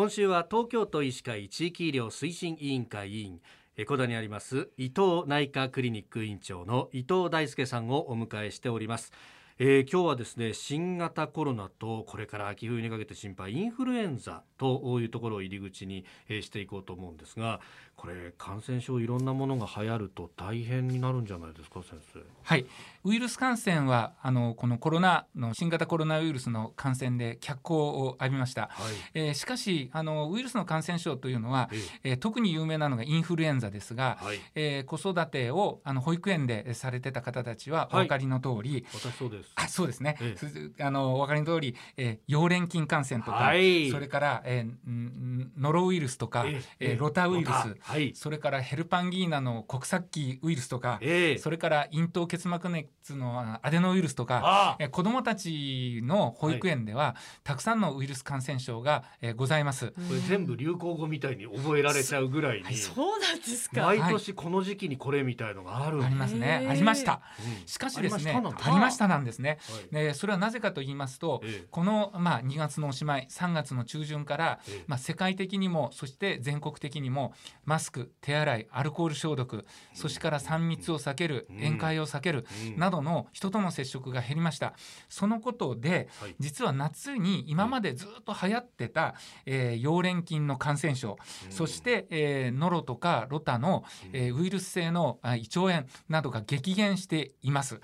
今週は東京都医師会地域医療推進委員会委員江古田にあります伊藤内科クリニック院長の伊藤大輔さんをお迎えしております。えー、今日はですね新型コロナとこれから秋冬にかけて心配インフルエンザというところを入り口に、えー、していこうと思うんですがこれ感染症いろんなものが流行ると大変になるんじゃないですか先生。はい。ウイルス感染はあのこのコロナの新型コロナウイルスの感染で脚光を浴びました、はい、えー、しかしあのウイルスの感染症というのは、えー、特に有名なのがインフルエンザですが、はい、えー、子育てをあの保育園でされてた方たちはお分かりの通り、はい、私そうですあそうですね、ええ、あのお分かりの通り、えー、溶連菌感染とか、はい、それから、えー、ノロウイルスとか、ええー、ロタウイルス、はい、それからヘルパンギーナの国策機ウイルスとか、えー、それから咽頭結膜熱のアデノウイルスとか、えー、子どもたちの保育園では、はい、たくさんのウイルス感染症が、えー、ございます。これ全部流行語みたいに覚えられちゃうぐらいに、そうなんですか。毎年この時期にこれみたいのがある、ありますね。ありました、しかしですねありましたなんですね、はい、それはなぜかと言いますと、ええ、この、まあ、2月のおしまい3月の中旬から、え、まあ、世界的にもそして全国的にもマスク手洗いアルコール消毒そしてから3密を避ける、宴会を避ける、などの人との接触が減りました。そのことで、はい、実は夏に今までずっと流行ってた、えー、溶連菌の感染症、そして、えー、ノロとかロタの、えー、ウイルス性の胃腸炎などが激減しています。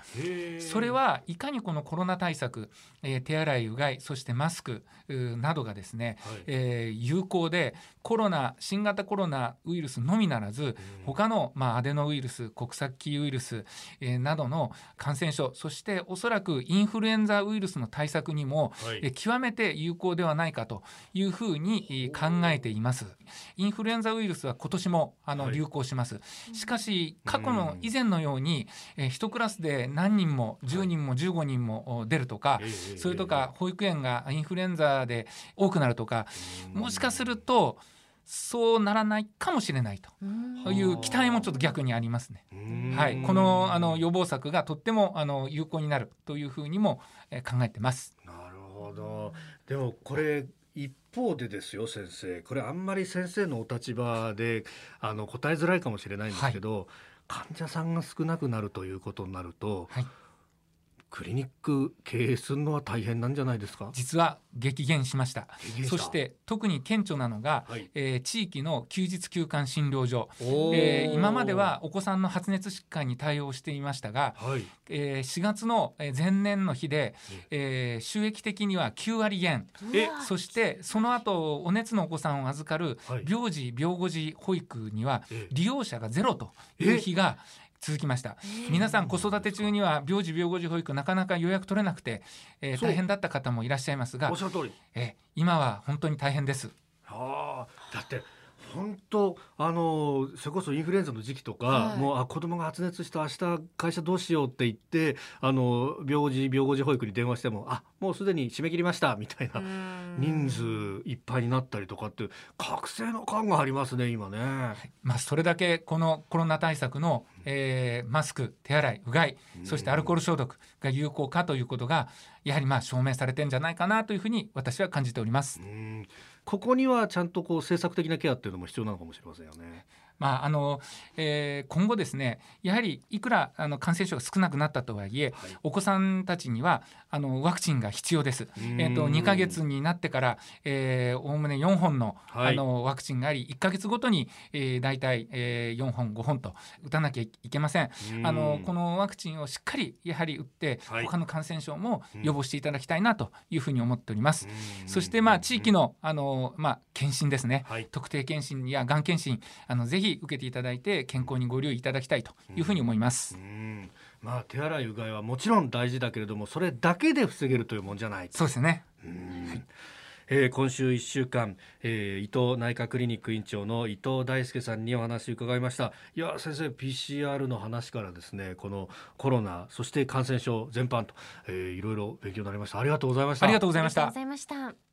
それはいかにこのコロナ対策、えー、手洗いうがいそしてマスクなどがですね、はい、えー、有効でコロナ新型コロナウイルスのみならず他の、まあ、アデノウイルス国策キウイルス、えー、などの感染症そしておそらくインフルエンザウイルスの対策にも、はい、えー、極めて有効ではないかというふうに考えています。インフルエンザウイルスは今年もあの、流行します。しかし過去の以前のように、えー、1クラスで何人も10人も15人も出るとか、それとか保育園がインフルエンザで多くなるとかもしかするとそうならないかもしれないと。いう期待もちょっと逆にありますね。はい、このあの予防策がとってもあの有効になるというふうにも、え考えてます。なるほど。でもこれ一方でですよ先生。これあんまり先生のお立場であの答えづらいかもしれないんですけど、はい、患者さんが少なくなるということになると、はい、クリニック経営するのは大変なんじゃないですか？実は激減しました。そして特に顕著なのが、はい、えー、地域の休日休館診療所、えー、今まではお子さんの発熱疾患に対応していましたが、はい、えー、4月の前年の日で、えー、収益的には9割減。そしてその後お熱のお子さんを預かる病児病後児保育には利用者がゼロという日が、続きました。皆さん子育て中には病児病後児保育なかなか予約取れなくて、えー、大変だった方もいらっしゃいますがえー、今は本当に大変です。はあ、だって本当あのそれこそインフルエンザの時期とか、はい、もうあ子供が発熱した明日会社どうしようって言ってあの病児病後児保育に電話してもあもうすでに締め切りましたみたいな人数いっぱいになったりとかって覚醒の感がありますね今ね。まあそれだけこのコロナ対策の、えー、マスク手洗いうがいそしてアルコール消毒が有効かということがやはりまあ証明されてんじゃないかなというふうに私は感じております。ここにはちゃんとこう政策的なケアっていうのも必要なのかもしれませんよね。まああのえー、今後ですねやはりいくらあの感染症が少なくなったとはいえ、はい、お子さんたちにはあのワクチンが必要です。えーと、2か月になってからおおむね4本の,、はい、あのワクチンがあり1か月ごとに、えー、大体、えー、4本5本と打たなきゃいけません。あのこのワクチンをしっかりやはり打って、はい、他の感染症も予防していただきたいなというふうに思っております。そしてまあ地域のあのまあ検診ですね、はい、特定検診やがん検診あのぜひひ受けていただいて健康にご留意いただきたいというふうに思います。まあ手洗いうがいはもちろん大事だけれどもそれだけで防げるというもんじゃない。そうですね。はいえー、今週1週間、えー、伊藤内科クリニック院長の伊藤大輔さんにお話を伺いました。いや先生 PCR の話からですねこのコロナそして感染症全般と、えー、いろいろ勉強になりました。ありがとうございました。ありがとうございました